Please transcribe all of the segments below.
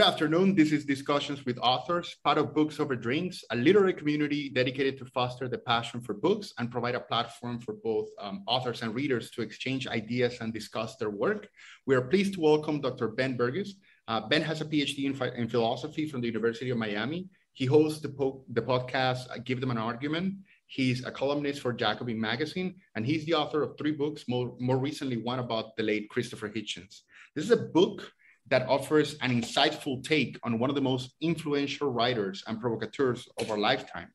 Good afternoon. This is Discussions with Authors, part of Books Over Drinks, a literary community dedicated to foster the passion for books and provide a platform for both um, authors and readers to exchange ideas and discuss their work. We are pleased to welcome Dr. Ben Burgis. Uh, ben has a PhD in, in, philosophy from the University of Miami. He hosts the, po the podcast uh, Give Them an Argument. He's a columnist for Jacobin Magazine, and he's the author of three books, more, more recently one about the late Christopher Hitchens. This is a book that offers an insightful take on one of the most influential writers and provocateurs of our lifetime.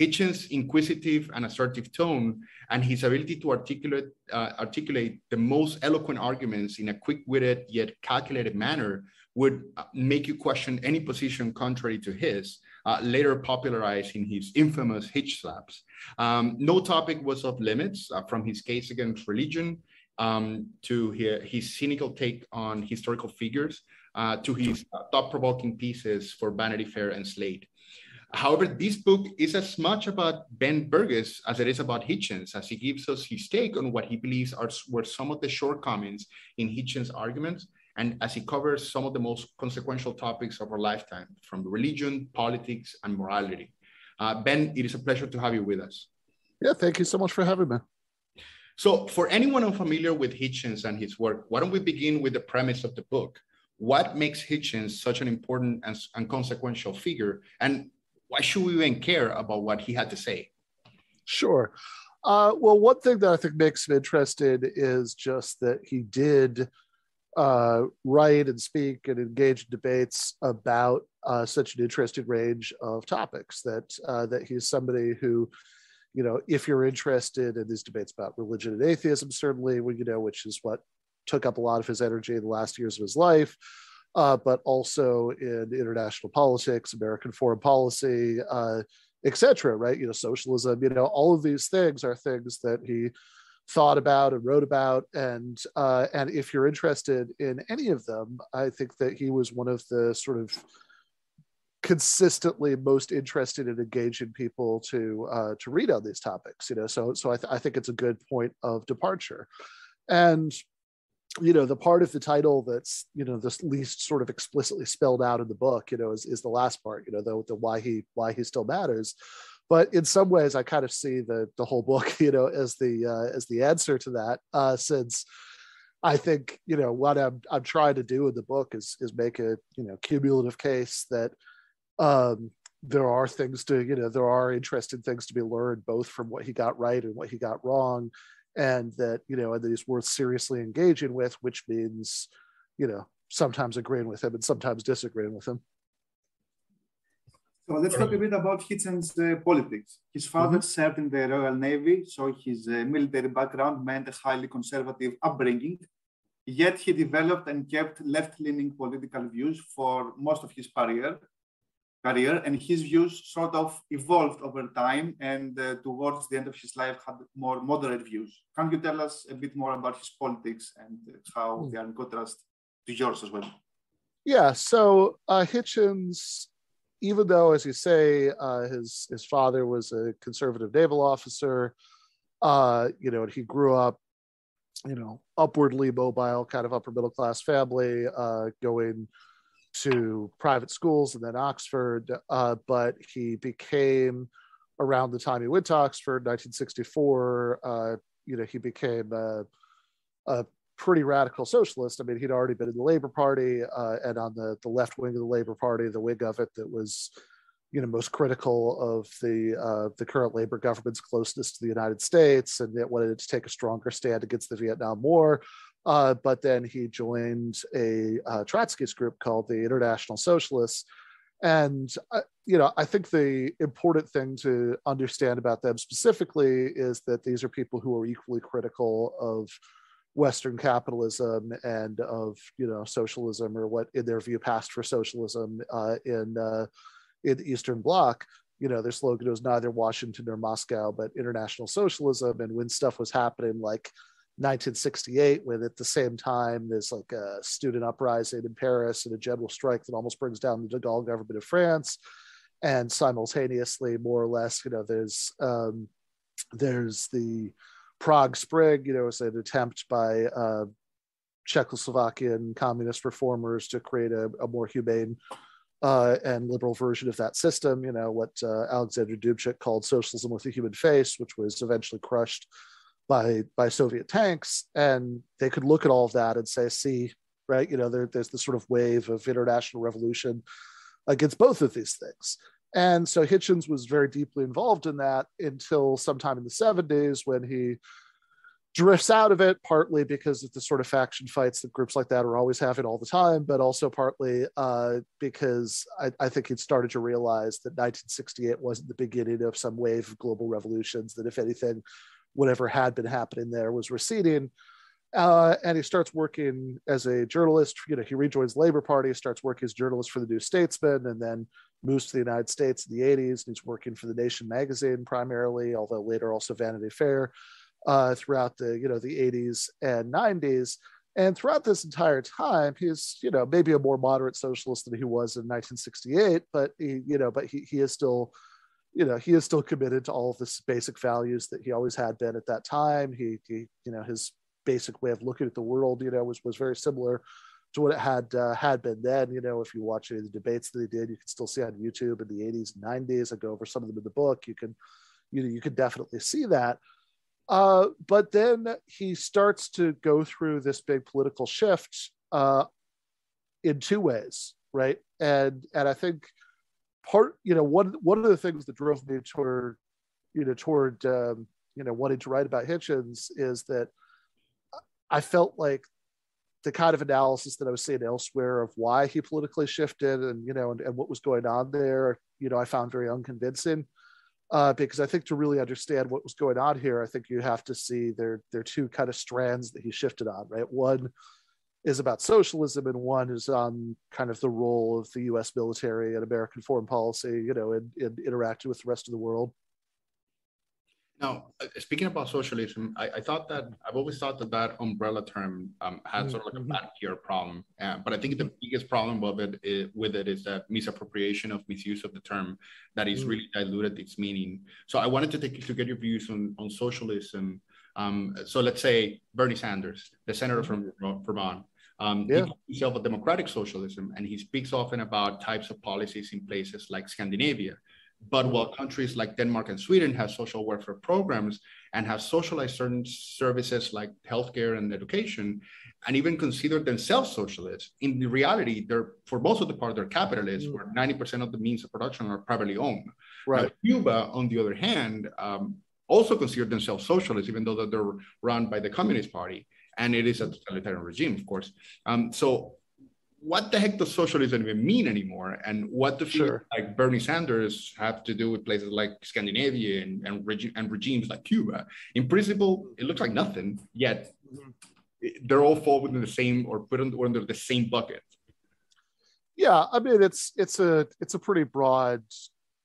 Hitchens' inquisitive and assertive tone and his ability to articulate, uh, articulate the most eloquent arguments in a quick-witted yet calculated manner would uh, make you question any position contrary to his, uh, later popularized in his infamous Hitch slaps. Um, no topic was off limits, uh, from his case against religion um, to his, his, cynical take on historical figures, uh, to his uh, thought-provoking pieces for Vanity Fair and Slate. However, this book is as much about Ben Burgis as it is about Hitchens, as he gives us his take on what he believes are were some of the shortcomings in Hitchens' arguments, and as he covers some of the most consequential topics of our lifetime, from religion, politics, and morality. Uh, ben, it is a pleasure to have you with us. Yeah, thank you so much for having me. So, for anyone unfamiliar with Hitchens and his work, why don't we begin with the premise of the book? What makes Hitchens such an important and, and consequential figure? And why should we even care about what he had to say? Sure. Uh, well, one thing that I think makes him interested is just that he did uh, write and speak and engage in debates about uh, such an interesting range of topics. That uh, that he's somebody who you know, if you're interested in these debates about religion and atheism, certainly, you know, which is what took up a lot of his energy in the last years of his life, uh, but also in international politics, American foreign policy, uh, etc. Right? You know, socialism. You know, all of these things are things that he thought about and wrote about, and uh, and if you're interested in any of them, I think that he was one of the sort of consistently most interested in engaging people to uh, to read on these topics. You know, so so I, th- I think it's a good point of departure, and you know the part of the title that's you know the least sort of explicitly spelled out in the book you know is, is the last part you know the, the why he why he still matters but in some ways i kind of see the the whole book you know as the uh, as the answer to that uh, since I think you know what I'm I'm trying to do in the book is is make a you know cumulative case that um, there are things to you know there are interesting things to be learned both from what he got right and what he got wrong and that you know and that he's worth seriously engaging with which means you know sometimes agreeing with him and sometimes disagreeing with him so let's talk a bit about Hitchens' uh, politics. His father mm-hmm. served in the Royal Navy, so his uh, military background meant a highly conservative upbringing. Yet he developed and kept left-leaning political views for most of his career, career, and his views sort of evolved over time and uh, towards the end of his life had more moderate views. Can you tell us a bit more about his politics and how hmm. they are in contrast to yours as well? Yeah, so uh, Hitchens, even though, as you say, uh, his his father was a conservative naval officer, uh, you know, he grew up, you know, upwardly mobile, kind of upper middle class family, uh, going to private schools and then Oxford, uh, but he became around the time he went to Oxford, 1964. Uh, you know, he became a, a, pretty radical socialist. I mean, he'd already been in the Labor Party uh, and on the the left wing of the Labor Party, the wing of it that was, you know, most critical of the uh, the current Labor government's closeness to the United States, and it wanted to take a stronger stand against the Vietnam War. Uh, but then he joined a uh, Trotskyist group called the International Socialists. And, uh, you know, I think the important thing to understand about them specifically is that these are people who are equally critical of Western capitalism and of, you know, socialism or what in their view passed for socialism uh, in, uh, in the Eastern Bloc you know their slogan was neither washington nor moscow but international socialism and when stuff was happening like 1968 when at the same time there's like a student uprising in Paris and a general strike that almost brings down the De Gaulle government of France. And simultaneously, more or less, you know, there's um, there's the Prague Spring, you know, it's an attempt by uh, Czechoslovakian communist reformers to create a, a more humane uh, and liberal version of that system. You know what uh, Alexander Dubček called socialism with a human face, which was eventually crushed by by Soviet tanks. And they could look at all of that and say, "See, right? You know, there, there's this sort of wave of international revolution against both of these things." And so Hitchens was very deeply involved in that until sometime in the 70s when he drifts out of it, partly because of the sort of faction fights that groups like that are always having all the time, but also partly uh, because I, I, think he'd started to realize that 1968 wasn't the beginning of some wave of global revolutions, that if anything, whatever had been happening there was receding. Uh, and he starts working as a journalist. You know, he rejoins Labor Party, starts working as journalist for the New Statesman, and then moves to the United States in the 80s. And he's working for the Nation magazine primarily, although later also Vanity Fair uh, throughout the you know the 80s and 90s. And throughout this entire time, he's you know maybe a more moderate socialist than he was in 1968, but he you know but he he is still you know he is still committed to all of the basic values that he always had been at that time. He, he you know his basic way of looking at the world you know was was very similar to what it had uh, had been then. You know, if you watch any of the debates that he did, you can still see on YouTube in the 80s and 90s. I go over some of them in the book. You can, you know, you can definitely see that. Uh, but then he starts to go through this big political shift uh, in two ways, right? And and I think part, you know, one one of the things that drove me toward, you know, toward um, you know wanting to write about Hitchens is that I felt like the kind of analysis that I was seeing elsewhere of why he politically shifted and you know and, and what was going on there, you know, I found very unconvincing uh, because I think to really understand what was going on here, I think you have to see there are two kind of strands that he shifted on, right? One is about socialism, and one is on kind of the role of the U.S. military and American foreign policy, you know, in, in interacting with the rest of the world. Now, uh, speaking about socialism, I, I, thought that I've always thought that that umbrella term um, had sort of like a mm-hmm. bad PR problem. Uh, but I think the biggest problem with it, is, with it is that misappropriation of misuse of the term that is mm. really diluted its meaning. So I wanted to take to get your views on, on socialism. Um, so let's say Bernie Sanders, the senator from mm-hmm. Vermont, um, yeah. He calls himself a democratic socialism, and he speaks often about types of policies in places like Scandinavia, but while countries like Denmark and Sweden have social welfare programs and have socialized certain services like healthcare and education, and even consider themselves socialists, in the reality, they're for most of the part they're capitalists, mm. where 90% of the means of production are privately owned. Right. Now, Cuba, on the other hand, um, also consider themselves socialists, even though that they're run by the Communist Party, and it is a totalitarian regime, of course. Um, so what the heck does socialism even mean anymore? And what the sure. like Bernie Sanders have to do with places like Scandinavia and, and, regi- and regimes like Cuba? In principle, it looks like nothing, yet they're all fall within the same or put under the same bucket. Yeah, I mean it's it's a it's a pretty broad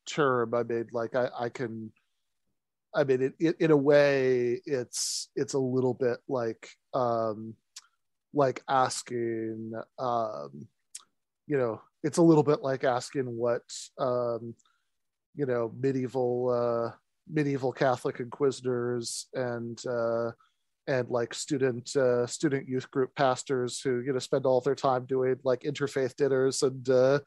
term. I mean, like I, I can I mean it, it, in a way it's it's a little bit like um like asking um you know it's a little bit like asking what um you know medieval uh medieval catholic inquisitors and uh and like student uh, student youth group pastors who you know spend all their time doing like interfaith dinners and uh,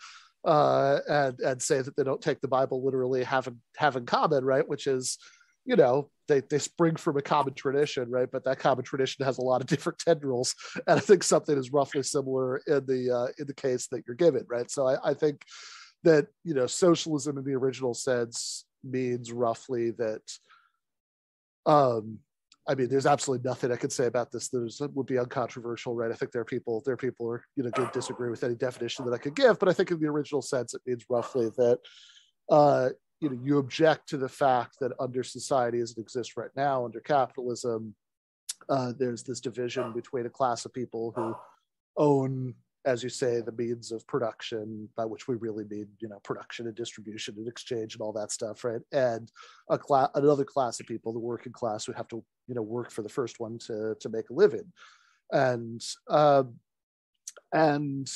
uh, and and say that they don't take the Bible literally have in, have in common, right? Which is you know they, they spring from a common tradition right? But that common tradition has a lot of different tendrils and i think something is roughly similar in the uh, in the case that you're given right? So I, I think that you know socialism in the original sense means roughly that um I mean, there's absolutely nothing I could say about this. That would be uncontroversial, right? I think there are people, there are people who are, you know, disagree with any definition that I could give, but I think in the original sense, it means roughly that, uh, you know you object to the fact that under society as it exists right now under capitalism uh, there's this division between a class of people who own as you say the means of production by which we really mean you know production and distribution and exchange and all that stuff right? And a class another class of people the working class who have to you know work for the first one to to make a living. And um, and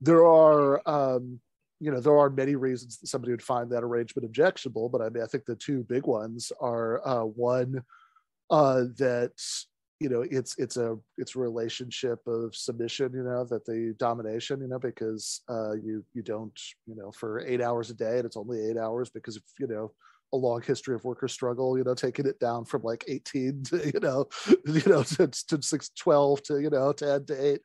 there are um, you know, there are many reasons that somebody would find that arrangement objectionable, but I mean, I think the two big ones are uh, one uh, that you know it's it's a it's a relationship of submission you know that the domination you know because uh you you don't you know for eight hours a day and it's only eight hours because if you know a long history of worker struggle, you know, taking it down from like 18 to, you know, you know, to, to 6, 12 to, you know, 10 to 8.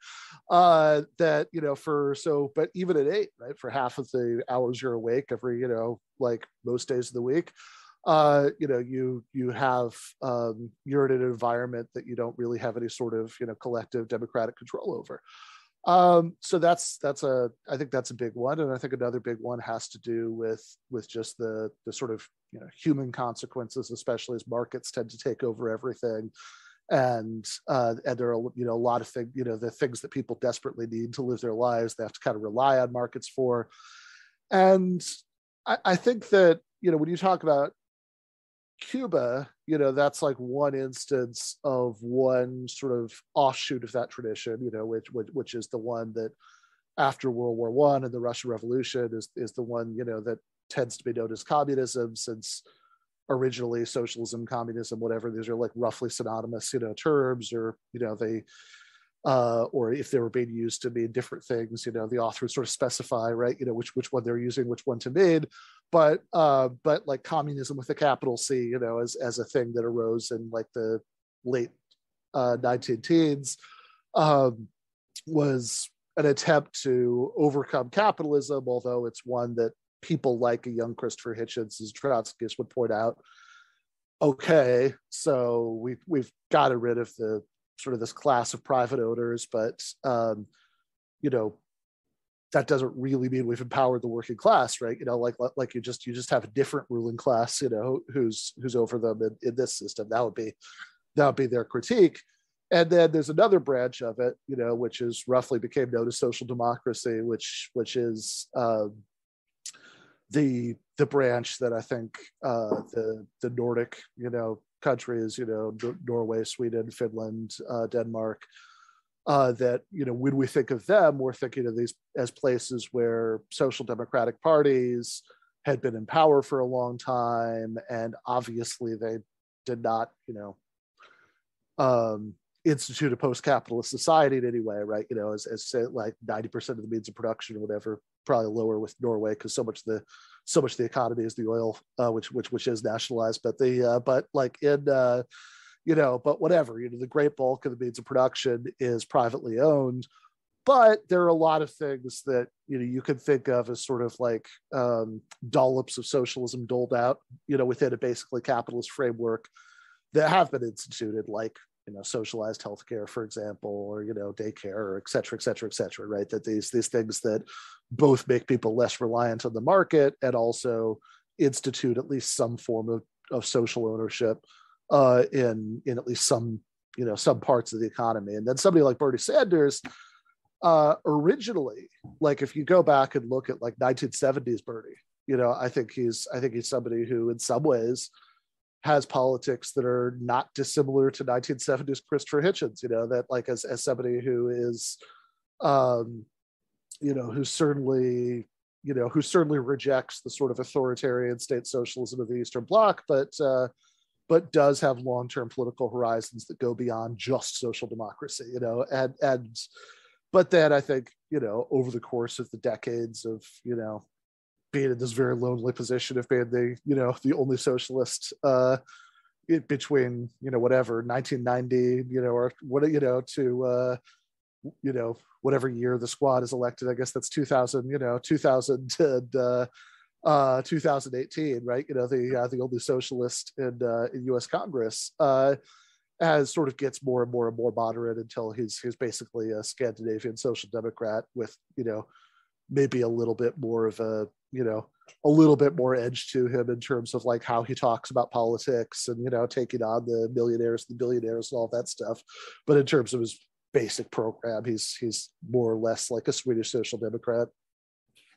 Uh, that, you know, for so, but even at eight, right, for half of the hours you're awake every, you know, like most days of the week, uh, you know, you you have um, you're in an environment that you don't really have any sort of you know collective democratic control over. Um, so that's that's a I think that's a big one, and I think another big one has to do with with just the the sort of you know human consequences, especially as markets tend to take over everything, and uh, and there are you know a lot of things you know the things that people desperately need to live their lives they have to kind of rely on markets for, and I, I think that you know when you talk about Cuba, you know, that's like one instance of one sort of offshoot of that tradition, you know, which which, which is the one that after World War One and the Russian Revolution is is the one, you know, that tends to be known as communism since originally socialism, communism, whatever, these are like roughly synonymous, you know, terms or, you know, they uh, or if they were being used to mean different things, you know, the authors sort of specify, right, you know, which which one they're using, which one to mean. But uh, but like communism with a capital C, you know, as as a thing that arose in like the late uh, 19 teens, um, was an attempt to overcome capitalism, although it's one that people like a young Christopher Hitchens, as Trotskyist would point out, okay, so we we've gotten rid of the sort of this class of private owners, but um, you know that doesn't really mean we've empowered the working class, right? You know, like like you just you just have a different ruling class, you know, who's who's over them in, in this system. That would be that would be their critique. And then there's another branch of it, you know, which is roughly became known as social democracy, which which is um, the the branch that I think uh, the the Nordic, you know, countries, you know, Norway, Sweden, Finland, uh, Denmark, uh, that, you know, when we think of them, we're thinking of these as places where social democratic parties had been in power for a long time. And obviously they did not, you know, um, institute a post-capitalist society in any way, right? You know, as, as say, like 90% of the means of production or whatever, probably lower with Norway because so much the so much the economy is the oil, uh, which which which is nationalized. But the uh, but like in uh, you know, but whatever, you know, the great bulk of the means of production is privately owned. But there are a lot of things that you know you can think of as sort of like um, dollops of socialism doled out, you know, within a basically capitalist framework that have been instituted, like you know socialized healthcare for example or you know daycare or et cetera et cetera et cetera right? That these these things that both make people less reliant on the market and also institute at least some form of, of social ownership uh, in in at least some you know some parts of the economy. And then somebody like bernie sanders uh, originally like if you go back and look at like 1970s bernie you know i think he's i think he's somebody who in some ways has politics that are not dissimilar to 1970s Christopher Hitchens, you know, that like as, as somebody who is, um, you know, who certainly, you know, who certainly rejects the sort of authoritarian state socialism of the Eastern Bloc, but, uh, but does have long-term political horizons that go beyond just social democracy, you know, and, and, but then I think, you know, over the course of the decades of, you know, being in this very lonely position of being the you know the only socialist uh between you know whatever 1990 you know or what you know to uh you know whatever year the squad is elected i guess that's 2000 you know 2000 and uh uh 2018 right? You know the uh, the only socialist in uh in us congress uh as sort of gets more and more and more moderate until he's he's basically a scandinavian social democrat with you know maybe a little bit more of a you know a little bit more edge to him in terms of like how he talks about politics and you know taking on the millionaires the billionaires and all that stuff. But in terms of his basic program he's he's more or less like a swedish social democrat.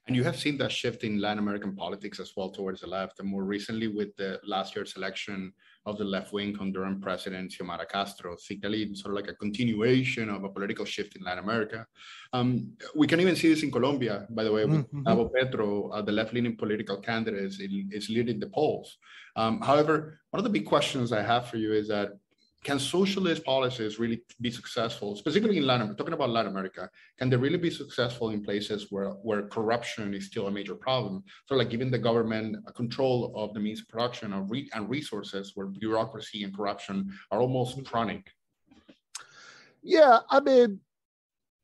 And you have seen that shift in Latin American politics as well towards the left, and more recently with the last year's election of the left-wing Honduran president Xiomara Castro, Cictalin, sort of like a continuation of a political shift in Latin America. Um, we can even see this in Colombia, by the way, with mm-hmm. Gustavo Petro, uh, the left-leaning political candidate, is, is leading the polls. Um, however, one of the big questions I have for you is that can socialist policies really be successful, specifically in Latin, talking about Latin America, can they really be successful in places where, where corruption is still a major problem? So like giving the government control of the means of production of re and resources where bureaucracy and corruption are almost chronic. Yeah, I mean,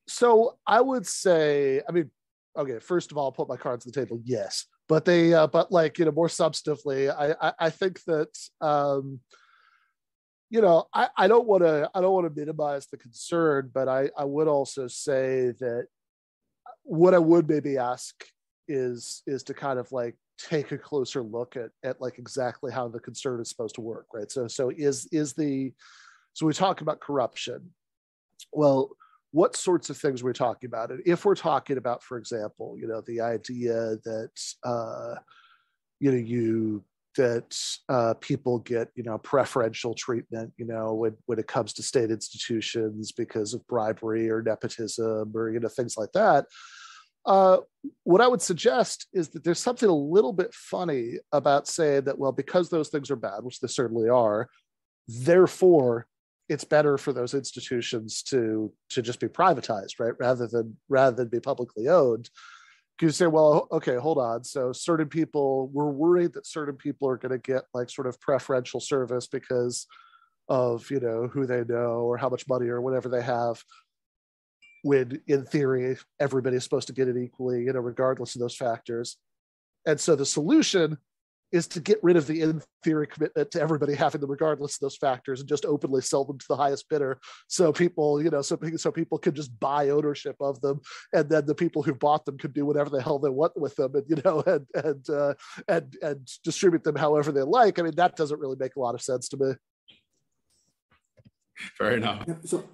so I would say, I mean, okay, first of all, I'll put my cards on the table. Yes, but they, uh, but like you know, more substantively, I, I, I think that um, you know, I, I don't want to I don't want to minimize the concern, but I, I would also say that what I would maybe ask is is to kind of like take a closer look at at like exactly how the concern is supposed to work, right? So so is is the so we talk about corruption. Well, what sorts of things we're talking about? And if we're talking about, for example, you know, the idea that uh, you know you that uh, people get you know preferential treatment you know when, when it comes to state institutions because of bribery or nepotism or you know things like that. Uh, what i would suggest is that there's something a little bit funny about saying that well because those things are bad which they certainly are therefore it's better for those institutions to to just be privatized right rather than rather than be publicly owned you say, well, okay, hold on. So certain people, we're worried that certain people are going to get like sort of preferential service because of you know who they know or how much money or whatever they have. When in theory everybody's supposed to get it equally, you know, regardless of those factors. And so the solution is to get rid of the in theory commitment to everybody having them regardless of those factors and just openly sell them to the highest bidder. So people you know so, so people can just buy ownership of them and then the people who bought them could do whatever the hell they want with them and you know and and uh, and and distribute them however they like. I mean that doesn't really make a lot of sense to me. Fair enough. So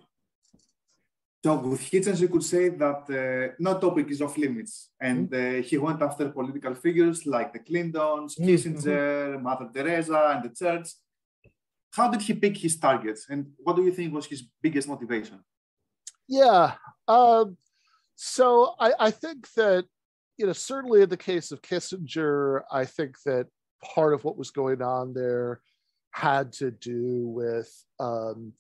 So with Hitchens, you could say that uh, no topic is off limits, and mm-hmm. uh, he went after political figures like the Clintons, mm-hmm. Kissinger, mm-hmm. Mother Teresa, and the church. How did he pick his targets, and what do you think was his biggest motivation? Yeah, um, so I, I think that you know certainly in the case of Kissinger, I think that part of what was going on there had to do with um,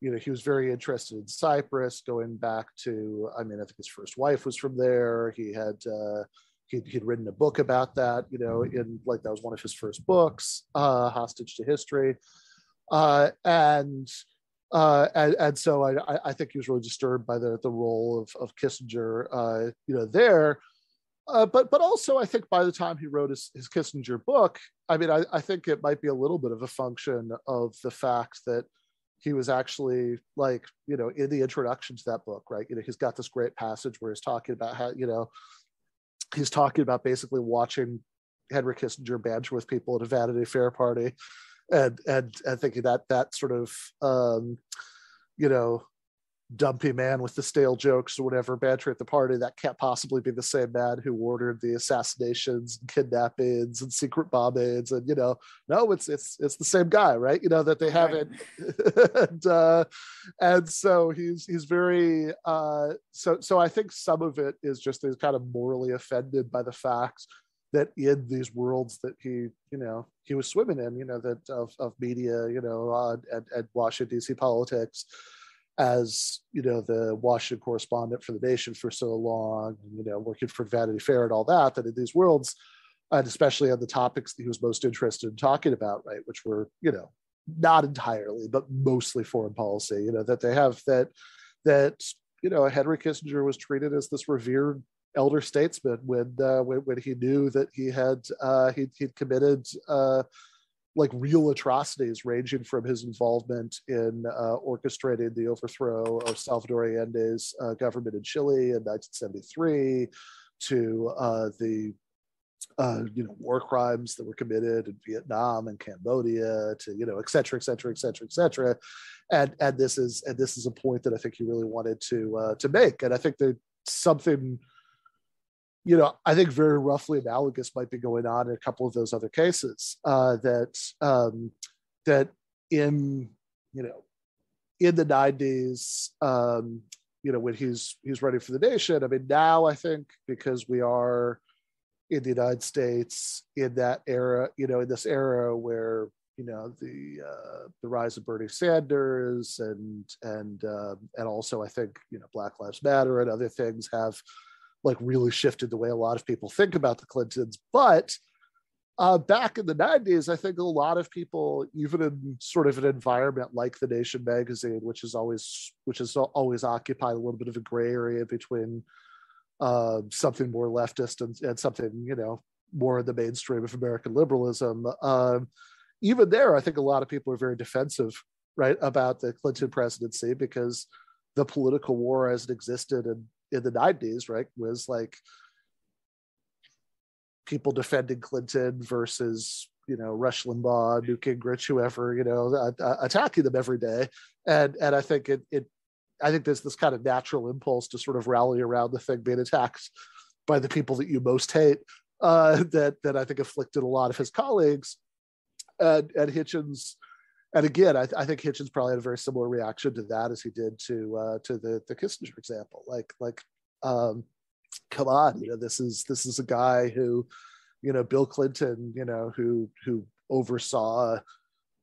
you know, he was very interested in Cyprus, going back to, I mean, I think his first wife was from there. He had, uh, he'd, he'd written a book about that, you know, in like that was one of his first books, uh, Hostage to History. Uh, and, uh, and, and so I, I think he was really disturbed by the, the role of, of Kissinger, uh, you know, there. Uh, but but also I think by the time he wrote his, his Kissinger book, I mean I, I think it might be a little bit of a function of the fact that he was actually like you know in the introduction to that book right? You know he's got this great passage where he's talking about how you know he's talking about basically watching henry kissinger banter with people at a vanity fair party and and and thinking that that sort of um you know dumpy man with the stale jokes or whatever banter at the party that can't possibly be the same man who ordered the assassinations and kidnappings and secret bombings and you know no it's it's it's the same guy right you know that they haven't right. and uh and so he's he's very uh so so i think some of it is just he's kind of morally offended by the fact that in these worlds that he you know he was swimming in you know that of, of media you know uh, and, and washington dc politics as you know the Washington correspondent for the Nation for so long, you know, working for Vanity Fair and all that, that in these worlds, and especially on the topics that he was most interested in talking about, right, which were you know not entirely, but mostly foreign policy, you know, that they have that that you know Henry Kissinger was treated as this revered elder statesman when uh, when, when he knew that he had uh, he he'd committed. Uh, like real atrocities ranging from his involvement in uh, orchestrating the overthrow of Salvador Allende's uh, government in Chile in 1973 to uh, the uh, you know war crimes that were committed in Vietnam and Cambodia to you know et cetera et cetera et cetera et cetera. And and this is and this is a point that I think he really wanted to uh, to make. And I think that something you know, I think very roughly analogous might be going on in a couple of those other cases. Uh, that um, that in you know in the '90s, um, you know, when he's he's running for the nation. I mean, now I think because we are in the United States in that era, you know, in this era where you know the uh, the rise of Bernie Sanders and and uh, and also I think you know Black Lives Matter and other things have like really shifted the way a lot of people think about the Clintons. But uh, back in the 90s, I think a lot of people, even in sort of an environment like the Nation magazine, which is always which has always occupied a little bit of a gray area between uh, something more leftist and, and something you know more in the mainstream of American liberalism. Um, even there, I think a lot of people are very defensive, right, about the Clinton presidency because the political war as it existed in, in the 90s, right, was like people defending Clinton versus, you know, Rush Limbaugh, Newt Gingrich, whoever, you know, attacking them every day. And, and I think it, it, I think there's this kind of natural impulse to sort of rally around the thing being attacked by the people that you most hate uh, that that I think afflicted a lot of his colleagues and, and Hitchens, and again, I, I, think Hitchens probably had a very similar reaction to that as he did to uh, to the the Kissinger example. Like like, um, come on, you know, this is this is a guy who, you know, Bill Clinton, you know, who who oversaw,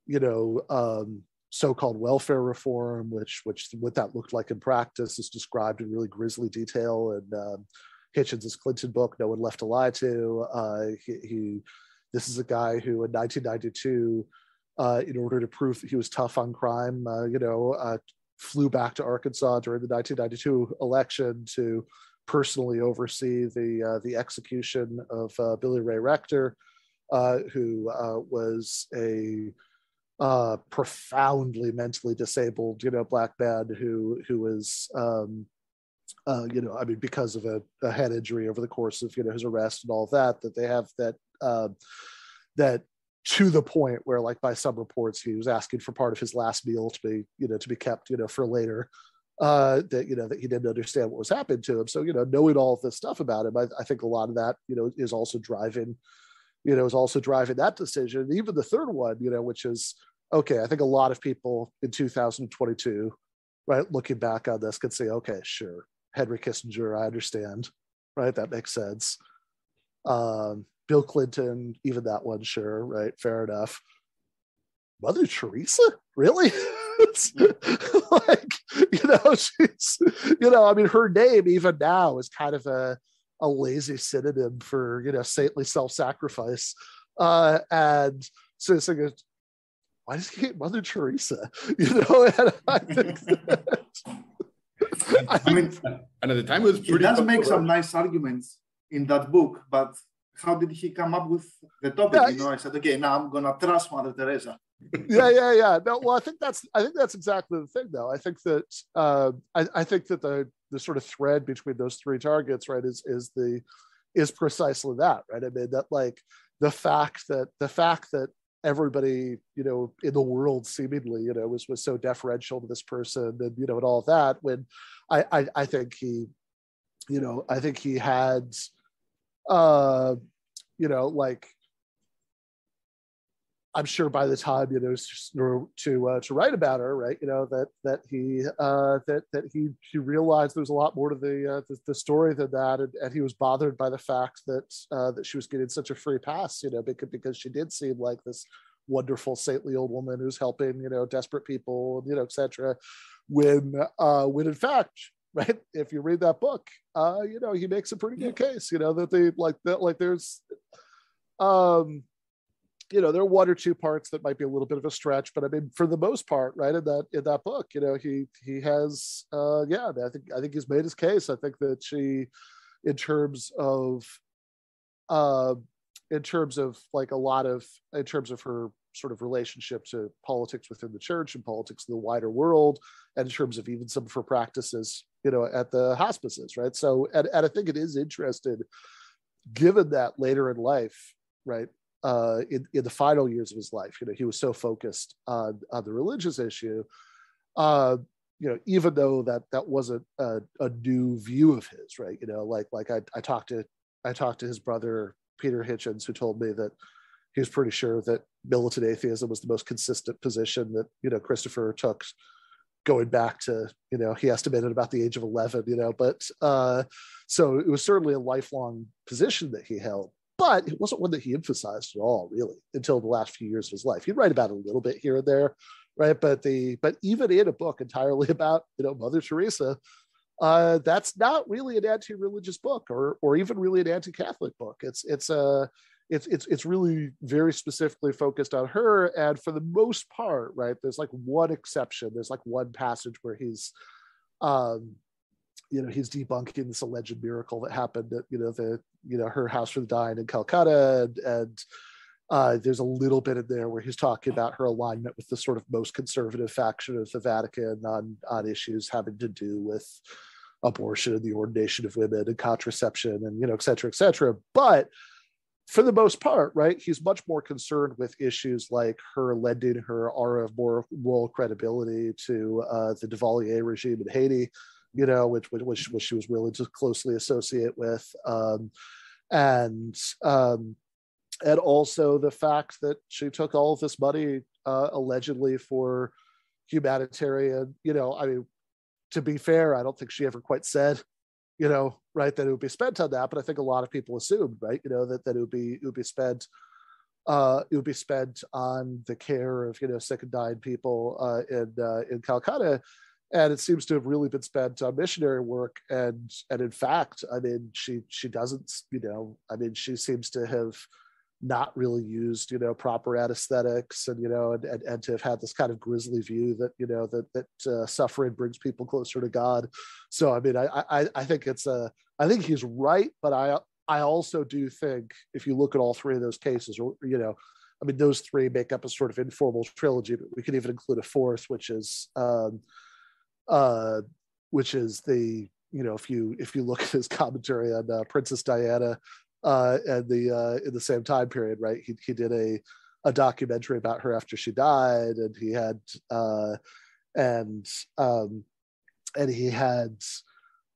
you know, um, so-called welfare reform, which which what that looked like in practice is described in really grisly detail and. Um, Hitchens' Clinton book, No One Left to Lie to. Uh, he, he this is a guy who in 1992, uh, in order to prove that he was tough on crime, uh, you know, uh, flew back to Arkansas during the 1992 election to personally oversee the uh, the execution of uh, Billy Ray Rector, who was a profoundly mentally disabled, you know, black man who who was um, uh, you know, I mean, because of a, a, head injury over the course of you know his arrest and all that, that they have that uh, that to the point where, like, by some reports, he was asking for part of his last meal to be you know to be kept you know for later. Uh, that you know that he didn't understand what was happening to him. So you know, knowing all of this stuff about him, I, I think a lot of that you know is also driving, you know, is also driving that decision. Even the third one, you know, which is okay. I think a lot of people in 2022 right looking back on this could say okay sure Henry Kissinger, I understand, right? That makes sense. Um, Bill Clinton, even that one, sure, right? Fair enough. Mother Teresa, really? like, you know, she's, you know, I mean, her name even now is kind of a, a lazy synonym for, you know, saintly self-sacrifice. Uh, and so it's like, why does he hate Mother Teresa? You know, and I think that, I mean, and at the time it was pretty. He does make some nice arguments in that book, but how did he come up with the topic? Yeah, you know, I said, okay, now I'm gonna trust Mother Teresa. yeah, yeah, yeah. No, well, I think that's I think that's exactly the thing, though. I think that uh, I, I think that the the sort of thread between those three targets, right, is is the is precisely that, right? I mean, that like the fact that the fact that everybody you know in the world seemingly you know was was so deferential to this person and you know and all that when I, I i, think he you know i think he had uh you know like I'm sure by the time you know to uh, to write about her, right? You know that that he uh, that that he he realized there was a lot more to the uh, the, the, story than that, and, and, he was bothered by the fact that uh, that she was getting such a free pass, you know, because because she did seem like this wonderful saintly old woman who's helping you know desperate people, you know, etc. When uh, when in fact right if you read that book uh you know he makes a pretty good case you know that they like that like there's um you know, there are one or two parts that might be a little bit of a stretch, but I mean, for the most part, right in that in that book, you know, he he has, uh, yeah, I think I think he's made his case. I think that she, in terms of, uh, in terms of like a lot of, in terms of her sort of relationship to politics within the church and politics in the wider world, and in terms of even some of her practices, you know, at the hospices, right? So, and, and I think it is interesting, given that later in life, right, uh, in, in the final years of his life. You know, he was so focused on, on the religious issue. Uh, you know, even though that that wasn't a, a, new view of his, right? You know, like like I, I talked to I talked to his brother Peter Hitchens, who told me that he was pretty sure that militant atheism was the most consistent position that you know Christopher took going back to you know he estimated about the age of 11 you know but uh so it was certainly a lifelong position that he held but it wasn't one that he emphasized at all, really, until the last few years of his life. He'd write about it a little bit here and there, right? But the but even in a book entirely about you know Mother Teresa, uh, that's not really an anti-religious book or or even really an anti-Catholic book. It's it's a it's it's it's really very specifically focused on her, and for the most part, right? There's like one exception. There's like one passage where he's, um, you know, he's debunking this alleged miracle that happened at you know the you know her house for the dying in Calcutta, and, and uh, there's a little bit in there where he's talking about her alignment with the sort of most conservative faction of the Vatican on on issues having to do with abortion and the ordination of women and contraception and you know et cetera et cetera but for the most part right he's much more concerned with issues like her lending her aura of moral, credibility to uh, the duvalier regime in haiti you know which, which, which she was willing to closely associate with um, and um, and also the fact that she took all of this money uh, allegedly for humanitarian you know i mean to be fair i don't think she ever quite said you know right that it would be spent on that but i think a lot of people assumed right you know that, that it would be it would be spent uh, it would be spent on the care of you know sick and dying people uh, in uh, in Calcutta, and it seems to have really been spent on missionary work. And and in fact, I mean, she she doesn't you know, I mean, she seems to have not really used you know proper anesthetics and you know and, and, and to have had this kind of grisly view that you know that that uh, suffering brings people closer to god. So i mean i i, I think it's a i think he's right but i i also do think if you look at all three of those cases or you know i mean those three make up a sort of informal trilogy but we could even include a fourth which is um uh which is the you know if you if you look at his commentary on uh, princess diana uh, and the uh, in the same time period, right? He he did a a documentary about her after she died, and he had uh, and um, and he had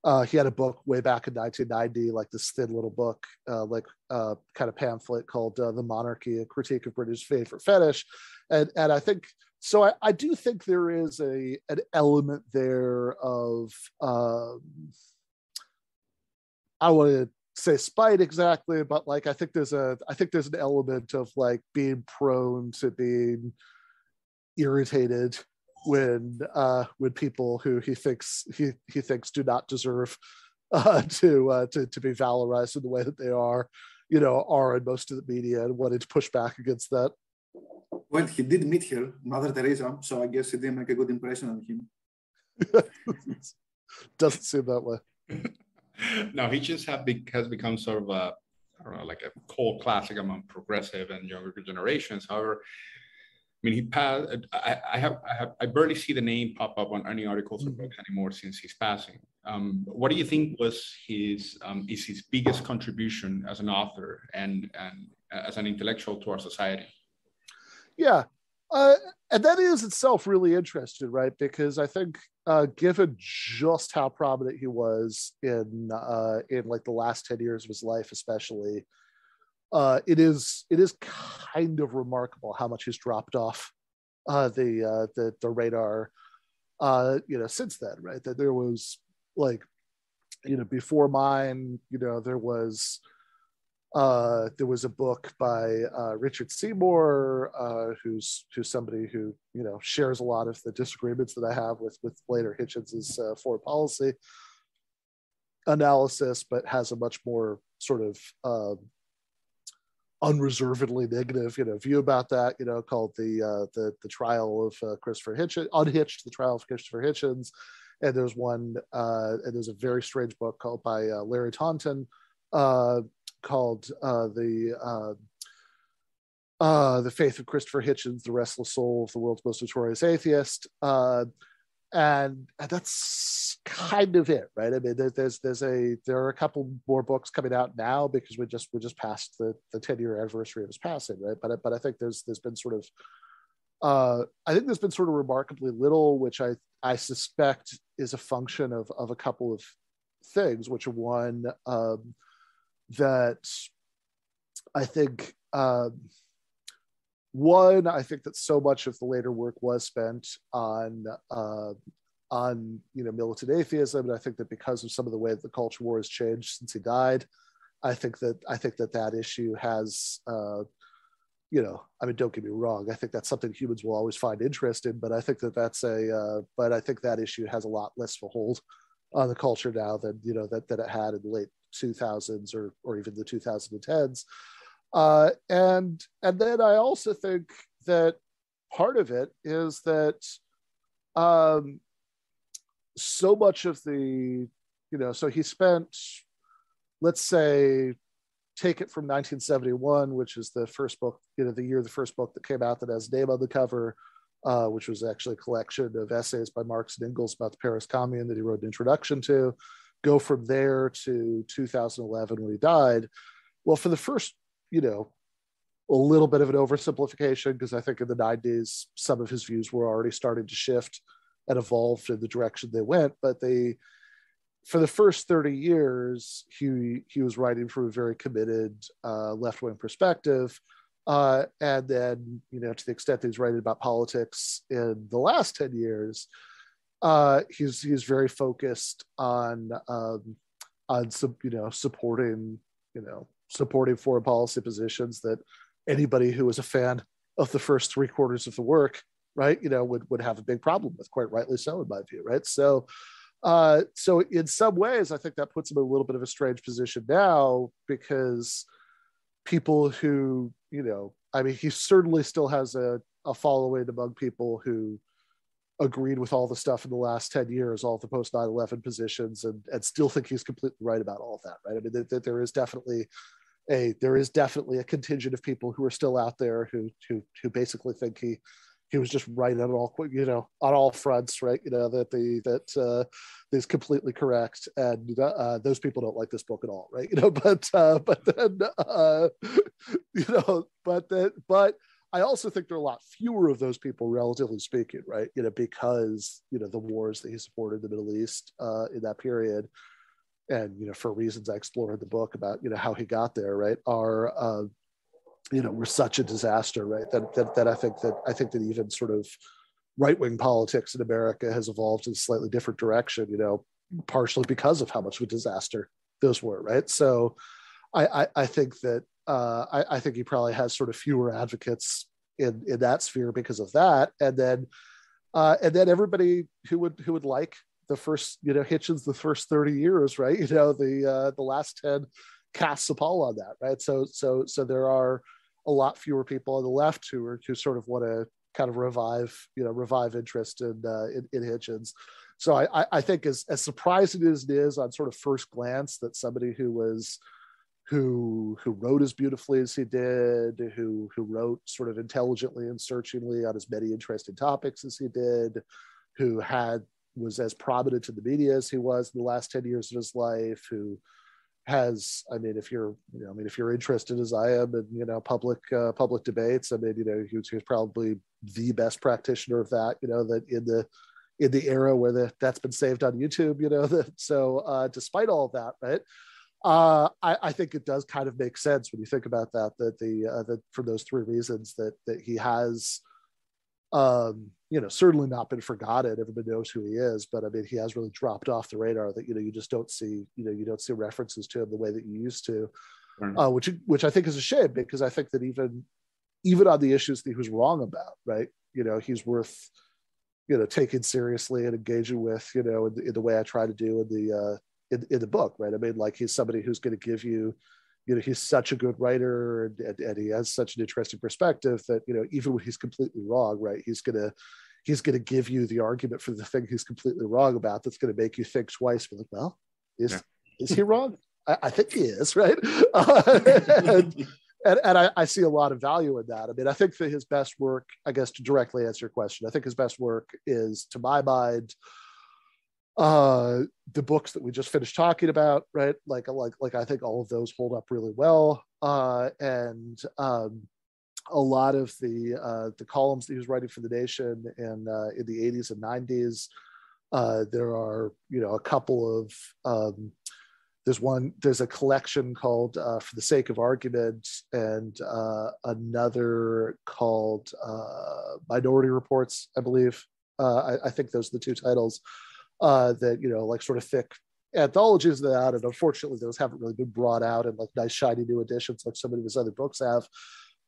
uh, he had a book way back in 1990, like this thin little book, uh, like uh, kind of pamphlet called uh, "The Monarchy: A Critique of Britain's Favorite Fetish," and and I think so. I, I do think there is a an element there of um, I want to say spite exactly, but like I think there's a I think there's an element of like being prone to being irritated when uh when people who he thinks he he thinks do not deserve uh to uh to, to be valorized in the way that they are you know are in most of the media and wanted to push back against that. Well he did meet her mother teresa so i guess it didn't make a good impression on him. Doesn't seem that way no, Hitchens have be, has become sort of a, I don't know, like a cult classic among progressive and younger generations. However, I mean, he passed. I, I, have, I have, I barely see the name pop up on any articles or mm-hmm. books anymore since his passing. Um, what do you think was his um, is his biggest contribution as an author and and as an intellectual to our society? Yeah, uh, and that is itself really interesting, right? Because I think, uh, given just how prominent he was in uh, in like the last ten years of his life, especially, uh, it is it is kind of remarkable how much he's dropped off uh, the uh, the the radar. Uh, you know, since then, right? That there was like, you know, before mine, you know, there was uh, there was a book by uh, Richard Seymour, uh, who's who's somebody who you know shares a lot of the disagreements that I have with with later Hitchens's uh, foreign policy analysis, but has a much more sort of um, unreservedly negative you know view about that. You know, called the uh, the the trial of uh, Christopher Hitchens, unhitched the trial of Christopher Hitchens, and there's one and there's a very strange book called by Larry Taunton called uh, the uh, uh, the Faith of Christopher Hitchens, the Restless Soul of the World's Most Notorious Atheist, uh, and, and that's kind of it, right? I mean, there, there's there's a there are a couple more books coming out now because we just we just passed the the 10 year anniversary of his passing, right? But but I think there's there's been sort of uh, I think there's been sort of remarkably little, which I I suspect is a function of of a couple of things, which are one. Um, that I think um, one, I think that so much of the later work was spent on uh, on you know militant atheism, and I think that because of some of the way that the culture war has changed since he died, I think that I think that that issue has, uh, you know, I mean, don't get me wrong. I think that's something humans will always find interesting, but I think that that's a, uh, but I think that issue has a lot less of a hold on the culture now than you know that that it had in the late 2000s or or even the 2010s. Uh, and and then I also think that part of it is that um, so much of the you know so he spent let's say take it from 1971 which is the first book you know the year the first book that came out that has name on the cover uh, which was actually a collection of essays by marx and engels about the paris commune that he wrote an introduction to go from there to 2011 when he died well for the first you know a little bit of an oversimplification because I think in the 90s, some of his views were already starting to shift and evolve in the direction they went. But they, for the first 30 years, he, he was writing from a very committed uh, left wing perspective. Uh, and then, you know, to the extent that he's writing about politics in the last 10 years, uh, he's, he's very focused on, um, on some, you know, supporting, you know, supporting foreign policy positions that anybody who was a fan of the first three quarters of the work, right, you know, would would have a big problem with, quite rightly so, in my view, right? So, uh, so in some ways, I think that puts him in a little bit of a strange position now because people who, you know, I mean, he certainly still has a, a following among people who agreed with all the stuff in the last 10 years, all the post 9 11 positions, and, and still think he's completely right about all of that, right? I mean, that there is definitely a there is definitely a contingent of people who are still out there who who who basically think he he was just right on all you know on all fronts right you know that the that uh is completely correct. And uh, those people don't like this book at all right? You know but uh but then uh you know but that but i also think there are a lot fewer of those people relatively speaking right? You know because you know the wars that he supported in the middle east uh in that period and you know for reasons I explore in the book about you know how he got there, right, are uh, you know were such a disaster, right? That, that that I think that I think that even sort of right wing politics in America has evolved in a slightly different direction, you know, partially because of how much of a disaster those were, right? So I I, I think that uh, I, I think he probably has sort of fewer advocates in in that sphere because of that, and then. Uh, and then everybody who would who would like the first, you know, Hitchens the first 30 years, right? You know, the uh, the last 10 casts a pall on that, right? So so so there are a lot fewer people on the left who are who sort of want to kind of revive, you know, revive interest in uh, in, in Hitchens. So I, I think as as surprising as it is on sort of first glance that somebody who was who who wrote as beautifully as he did, who who wrote sort of intelligently and searchingly on as many interesting topics as he did, who had was as prominent in the media as he was in the last 10 years of his life, who has, I mean, if you're, you know, I mean, if you're interested as I am in, you know, public, uh, public debates, I mean, you know, he was, he was probably the best practitioner of that, you know, that in the, in the era where the, that's been saved on YouTube, you know, that, so uh, despite all that, right, uh, I, I, think it does kind of make sense when you think about that, that the, uh, that for those three reasons that, that he has, um, you know, certainly not been forgotten. Everybody knows who he is, but I mean, he has really dropped off the radar. That you know, you just don't see, you know, you don't see references to him the way that you used to, uh, which which I think is a shame because I think that even even on the issues that he was wrong about, right? You know, he's worth you know taking seriously and engaging with, you know, in the, in the way I try to do in the uh, in, in the book, right? I mean, like he's somebody who's going to give you you know he's such a good writer and, and, and, he has such an interesting perspective that you know even when he's completely wrong right he's gonna he's gonna give you the argument for the thing he's completely wrong about that's gonna make you think twice be like well is yeah. is he wrong? I, I, think he is right? Uh, and, and, and I, I, see a lot of value in that. I mean i think that his best work i guess to directly answer your question i think his best work is to my mind uh the books that we just finished talking about right? Like like like i think all of those hold up really well. Uh and um a lot of the uh the columns that he was writing for the nation in uh in the 80s and 90s uh there are you know a couple of um there's one there's a collection called uh, for the sake of argument and uh, another called uh, minority reports i believe. I, I, think those are the two titles that you know like sort of thick anthologies of that, and unfortunately, those haven't really been brought out in like nice, shiny new editions like so many of his other books have.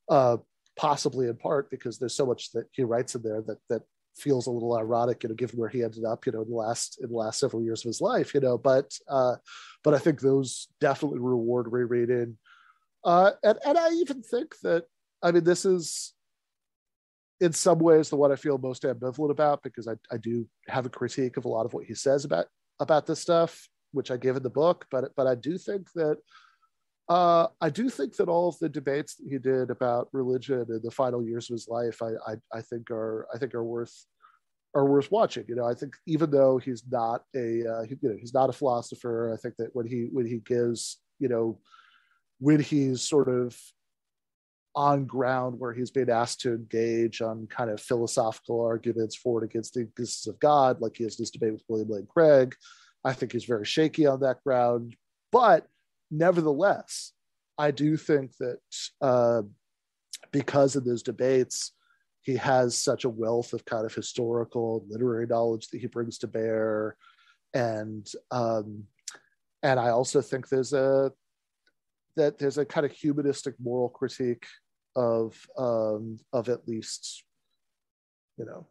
Uh, possibly in part because there's so much that he writes in there that that feels a little ironic, you know, given where he ended up, you know, in the last in the last several years of his life, you know. But uh, but I think those definitely reward rereading. Uh, and and I even think that I mean this is in some ways the one I feel most ambivalent about because I, I do have a critique of a lot of what he says about about this stuff which I give in the book, but but I do think that uh, I do think that all of the debates that he did about religion in the final years of his life, I, I, I think are I think are worth are worth watching. You know, I think even though he's not a uh, he, you know he's not a philosopher, I think that when he when he gives you know when he's sort of on ground where he's being asked to engage on kind of philosophical arguments for and against the existence of God, like he has this debate with William Lane Craig. I think he's very shaky on that ground. But nevertheless, I do think that uh, because of those debates, he has such a wealth of kind of historical literary knowledge that he brings to bear, and um, and I also think there's a that there's a kind of humanistic moral critique of um, of at least you know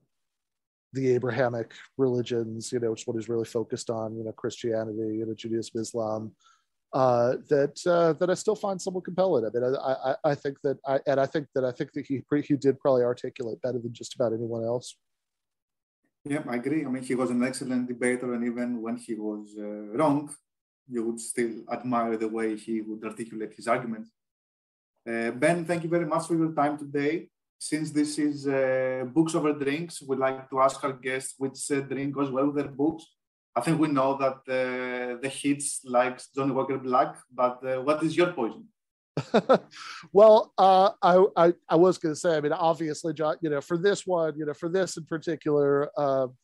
the Abrahamic religions, you know, which is what he's really focused on, you know, Christianity, you know, Judaism, Islam, uh, that uh, that I still find somewhat compelling. I mean, I, I, I think that I and I think that I think that he he did probably articulate better than just about anyone else. Yeah, I agree. I mean, he was an excellent debater, and even when he was uh, wrong, you would still admire the way he would articulate his arguments. Uh, ben, thank you very much for your time today since this is uh, books over drinks, we'd like to ask our guests which uh, drink goes well with their books. I think we know that uh, the Hitch likes Johnnie Walker Black, but uh, what is your poison? well, uh, I, I, I was going to say, I mean, obviously, John, you know, for this one, you know, for this in particular, um,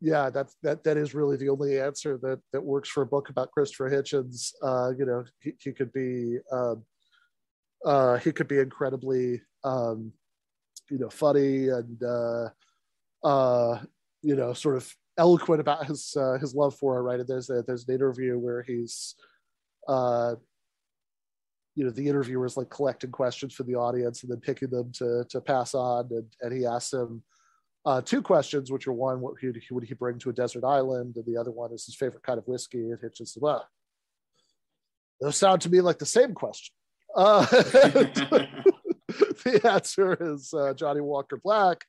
yeah, that's that that is really the only answer that that works for a book about Christopher Hitchens. Uh, you know, he, he could be um, uh, he could be incredibly um, you know funny and uh, you know sort of eloquent about his uh, his love for her. Right, there's a, there's an interview where he's uh, you know the interviewer is like collecting questions from the audience and then picking them to to pass on. And, and he asks him uh, two questions which are one what he, would he bring to a desert island? And the other one is his favorite kind of whiskey. And hitchens says well those sound to me like the same question. Uh, the answer is uh, Johnnie Walker Black,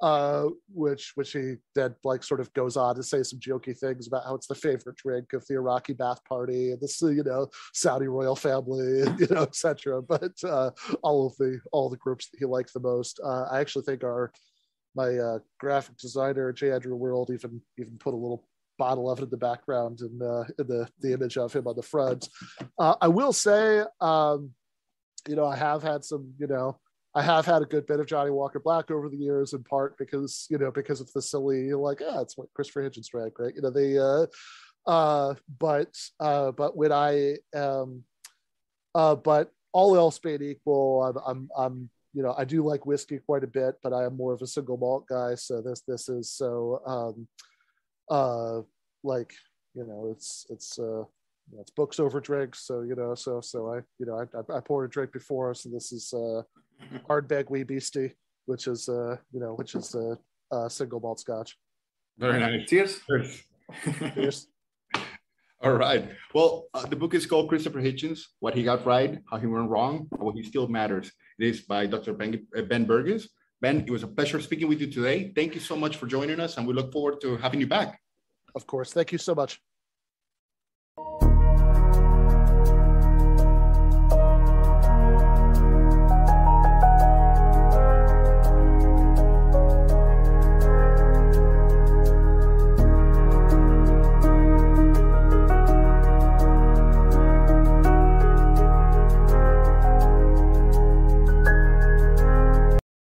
uh, which which he then like sort of goes on to say some jokey things about how it's the favorite drink of the Iraqi Ba'ath Party and you know Saudi royal family you know etc. But uh, all of the all the groups that he liked the most, uh, I actually think are my uh, graphic designer J. Andrew World even even put a little bottle of it in the background and uh, in the the image of him on the front. Uh, I will say, um, you know, I have had some, you know, I have had a good bit of Johnnie Walker Black over the years, in part because you know because of the silly like ah, it's what Christopher Hitchens drank, right? You know they, uh, uh, but uh, but when I um, uh, but all else being equal, I'm, I'm I'm you know I do like whiskey quite a bit, but I am more of a single malt guy. So this this is so um, uh, like you know it's it's uh, you know, it's books over drinks. So you know so so I you know I I, poured a drink before, so this is uh Ardbeg Wee Beastie, which is uh, you know, which is a, a single malt scotch. Very nice. Cheers. Cheers. Cheers. All right. Well, uh, the book is called Christopher Hitchens: What He Got Right, How He Went Wrong, and What He Still Matters. It is by Dr. Ben, uh, ben Burgis. Ben, it was a pleasure speaking with you today. Thank you so much for joining us, and we look forward to having you back. Of course. Thank you so much.